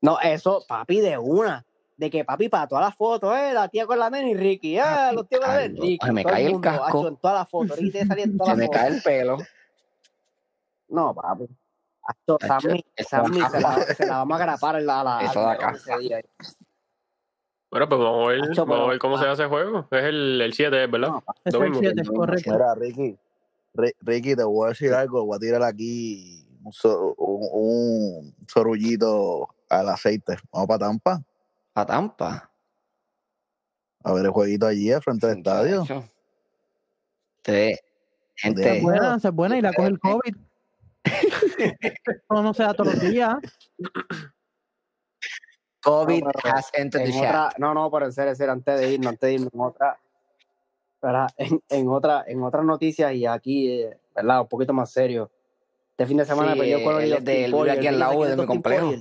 No, eso, papi, de una. De que papi, para todas las fotos, eh, la tía con la nena y Ricky, eh, los tíos con la nena, Ricky. se me cae el mundo, casco. hacho, en todas las fotos, Ricky te salía en todas Se las me fotos. cae el pelo. No, papi. Hacho, Sammy, Sammy se la, se la vamos a grapar en la, la, Eso de acá. Bueno, pues vamos a ver, Acho, vamos a pero- ver cómo se hace el juego. Es el, el 7, ¿verdad? No, Es el Domingo. 7, domingo, correcto. Mira, Ricky, Ri- Ricky, te voy a decir algo, voy a tirar aquí un, so- un, un sorullito al aceite. Vamos para Tampa, A Tampa. a ver el jueguito allí al frente del estadio. Es gente, buena, es buena y la coge el COVID. no, no se da todos los días. COVID No, pero has entered the en chat. otra, no, no, pero en serio, en serio, antes de irnos, antes de irnos, en otra. En, en otra, en otras noticias y aquí, eh, ¿verdad? Un poquito más serio. Este fin de semana Sí, perdió con es de- Warriors, aquí al lado ¿quién de es mi complejo.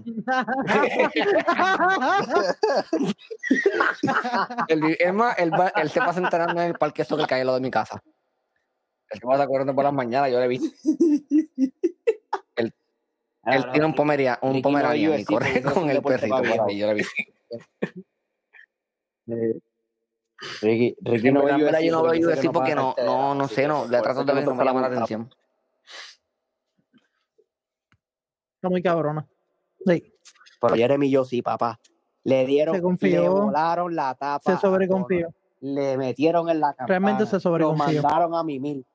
Vi- es más, él, va- él se pasa entrenando en el parque eso que cae al lado de mi casa. Él se pasa corriendo por las mañanas, yo le vi. Él tiene un, pomeria, un no y corre con el perrito yo le vi. Eh, Ricky, Ricky no verdad, ve en verdad, UFC yo no veo UFC porque no, cartera, no, no así sé, no, le trato de ver, no no me llama la atención. Está muy cabrona. Sí, Pero Jeremy yo sí, papá. Le dieron, Se confió. le volaron la tapa. se sobreconfió. Le metieron en la campana. Realmente se Lo sobreconfió. mandaron a mimir.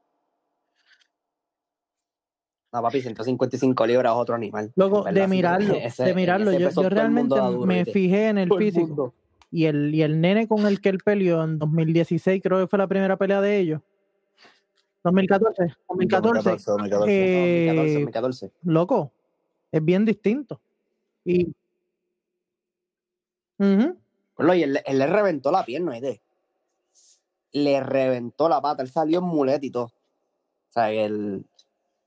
No, papi, 155 libras es otro animal. Luego, de sí, mirarlo, ese- de mirarlo, yo, yo el realmente me ¿viste? fijé en el Todo el físico. mundo. Y el, y el nene con el que él peleó en 2016, creo que fue la primera pelea de ellos. 2014, 2014. 2014, 2014. Eh, 2014, 2014. loco, es bien distinto. Y. Ujú. Bueno, y él, él le reventó la pierna, ¿viste? Le reventó la pata. Él salió en muleta y todo. O sea, él.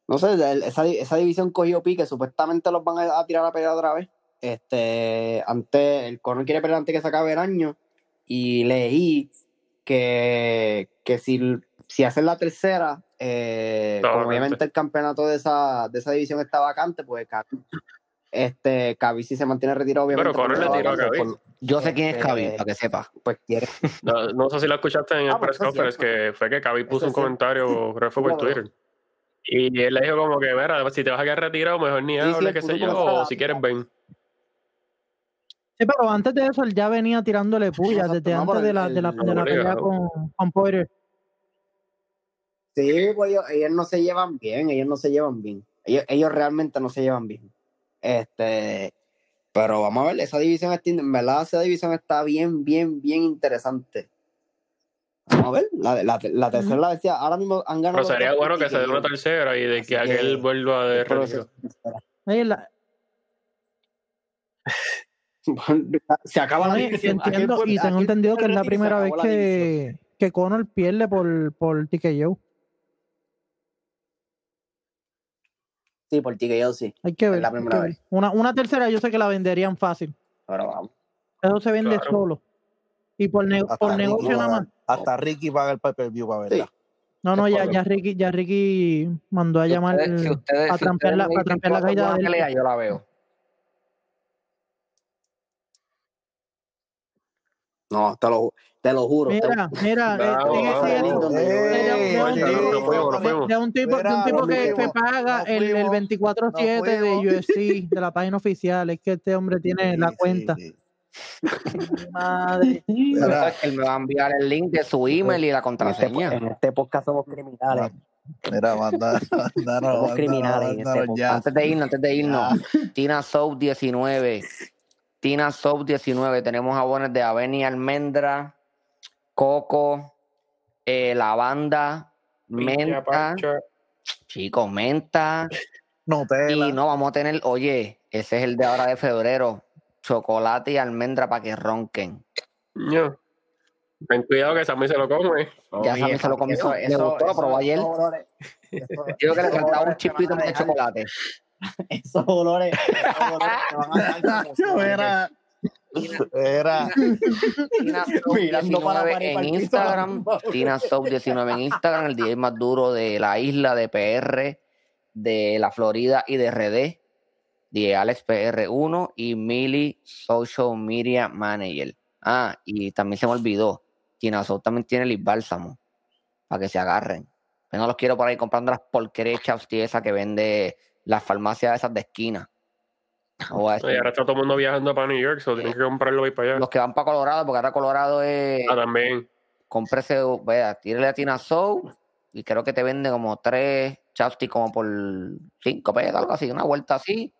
No sé, esa, esa división cogió pique. Supuestamente los van a, a tirar a pelear otra vez. Este, antes, el Conor quiere pelear antes que se acabe el año. Y leí que, que si, si hacen la tercera, eh, como obviamente el campeonato de esa, de esa división está vacante, pues este, Khabib si se mantiene retirado, obviamente. Pero Conor le tiró a por- Yo sé quién es Este, Khabib, para que sepa. pues quiere. No, no sé si la escuchaste en el Ah, pues press conference, que fue que Khabib puso un cierto. comentario, creo que fue por. Twitter. Y él le dijo como que, mira, si te vas a quedar retirado, mejor ni Sí, sí, hable, él qué sé yo, o si quieres ven. Sí, pero antes de eso él ya venía tirándole pullas, Exacto, desde no, antes de la, el- de la, el- de la pelea con, con Poirier. Sí, pues ellos, ellos no se llevan bien, ellos no se llevan bien. Ellos, ellos realmente no se llevan bien. Este, pero vamos a ver, esa división está, en verdad, esa división está bien, bien, bien interesante. Vamos a ver. La, la, la tercera la decía. Ahora mismo han ganado. Pero sería bueno que se dé una tercera y de que aquel que- vuelva de es regreso. La- Se acaba la división. entiendo y tengo entendido que es la primera vez la que, que Conor pierde por, por TKO. Sí, por TKO sí. Hay que ver. la hay primera vez. Una, una tercera yo sé que la venderían fácil. Pero vamos. Eso se vende Claro. solo. Y por, ne- por negocio nada más. hasta Ricky paga el pay-per-view para verla. No, no, ya, ya Ricky, ya Ricky mandó a llamar ustedes- si ustedes- a trampear la, a trampear la caída pelea, yo la veo. No, te lo, te lo juro. te- Mira, mira, eh, de- de- de un tipo- de- de un de que, paga el, el fuimos, 24-7 de UFC, de la página oficial. Es que este hombre tiene la Sí, cuenta. sí, sí. Madre. Mira, Él me va a enviar el link de su email y la en, este, contraseña. en este podcast somos criminales. mira, manda, mándanos, Somos criminales en este. Antes de irnos, antes de irnos, Tina Soap 19. Tina Soap 19. Tenemos jabones de avena y almendra, coco, eh, lavanda, Piña, menta, chicos, menta. Nutella. Y no, vamos a tener, oye, ese es el de ahora de febrero. Chocolate y almendra para que ronquen. Ño. Ten cuidado que Sammy se lo come. Ya Oye, Sammy se lo comió. eso- eso- gustó, lo probó ayer. esos olores- esos- Digo que le faltaba un chipito de chocolate. Esos olores, esos olores te van a dejar como Yo era, era, Tina Soap Mirando para la 19 pared, en. Instagram. Tina Soap 19 en Instagram, el DJ más duro de la isla, de PR, de la Florida y de RD. De Alex PR1 y Millie Social Media Manager. Ah, y también se me olvidó. Tina Soap también tiene lip bálsamo. Para que se agarren. Yo no los quiero por ahí comprando las porquerías chapstick esas que vende las farmacias esas de esquina. No voy a decir. Y ahora está todo el mundo viajando para New York, so tienen que comprarlo y para allá. Los que van para Colorado, porque ahora Colorado es. Ah, también. cómprese, vea, tírele a Tina Soul y creo que te vende como tres chapsticks como por cinco pesos, algo así, una vuelta así.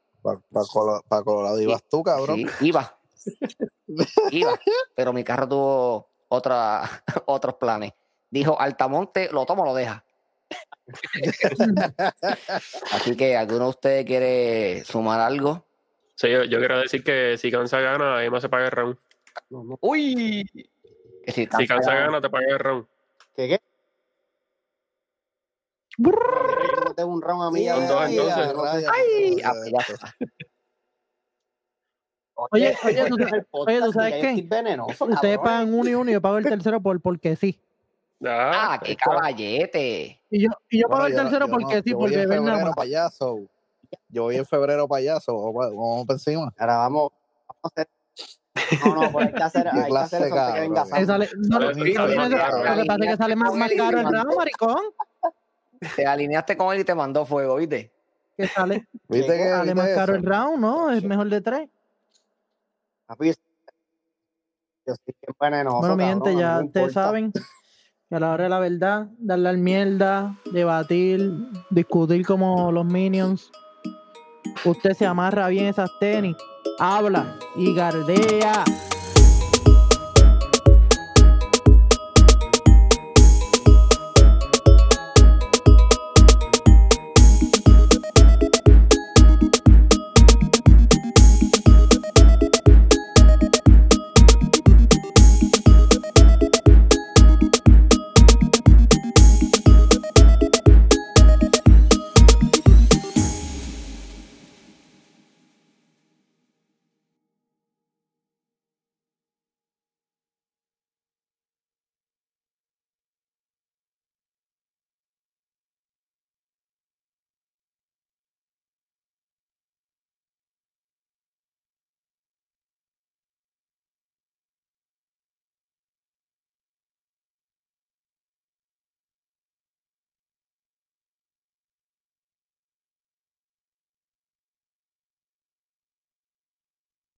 Para Colorado ibas tú, cabrón. Sí, iba. Iba. Pero mi carro tuvo otra, otros planes. Dijo, Altamonte, lo toma o lo deja. Así que, ¿alguno de ustedes quiere sumar algo? Sí, yo, yo quiero decir que si Cansa gana, ahí más se paga el round. ¡Uy! Que si Si cansa Cansa gana- gana, te paga el round. ¿Qué qué? Tengo un round a mí. Son dos, Ay, entonces. a. Oye, oye, tú, oye, ¿tú sabes qué? venenoso, Ustedes pagan uno y uno y yo pago el tercero por porque sí. ¡Ah, qué está. caballete! Y yo, y yo pago Bueno, el yo- tercero yo porque no- sí, porque en ven nada más. payaso. Yo voy en febrero payaso. Vamos, para encima. Ahora vamos, vamos a hacer. No, no, pues hay que hacer, hay que hacer eso que venga sale- no. Lo pasa es que sale más, más caro el round, maricón. Te alineaste con él y te mandó fuego, ¿viste? Que sale, ¿Viste que sale más caro el round, ¿no? Es mejor de tres. Papi, Yo soy bien venenoso, Bueno, mi cabrón, gente, mí ya no ustedes saben que a la hora de la verdad, darle al mierda, debatir, discutir como los minions. Usted se amarra bien esas tenis, habla y gardea.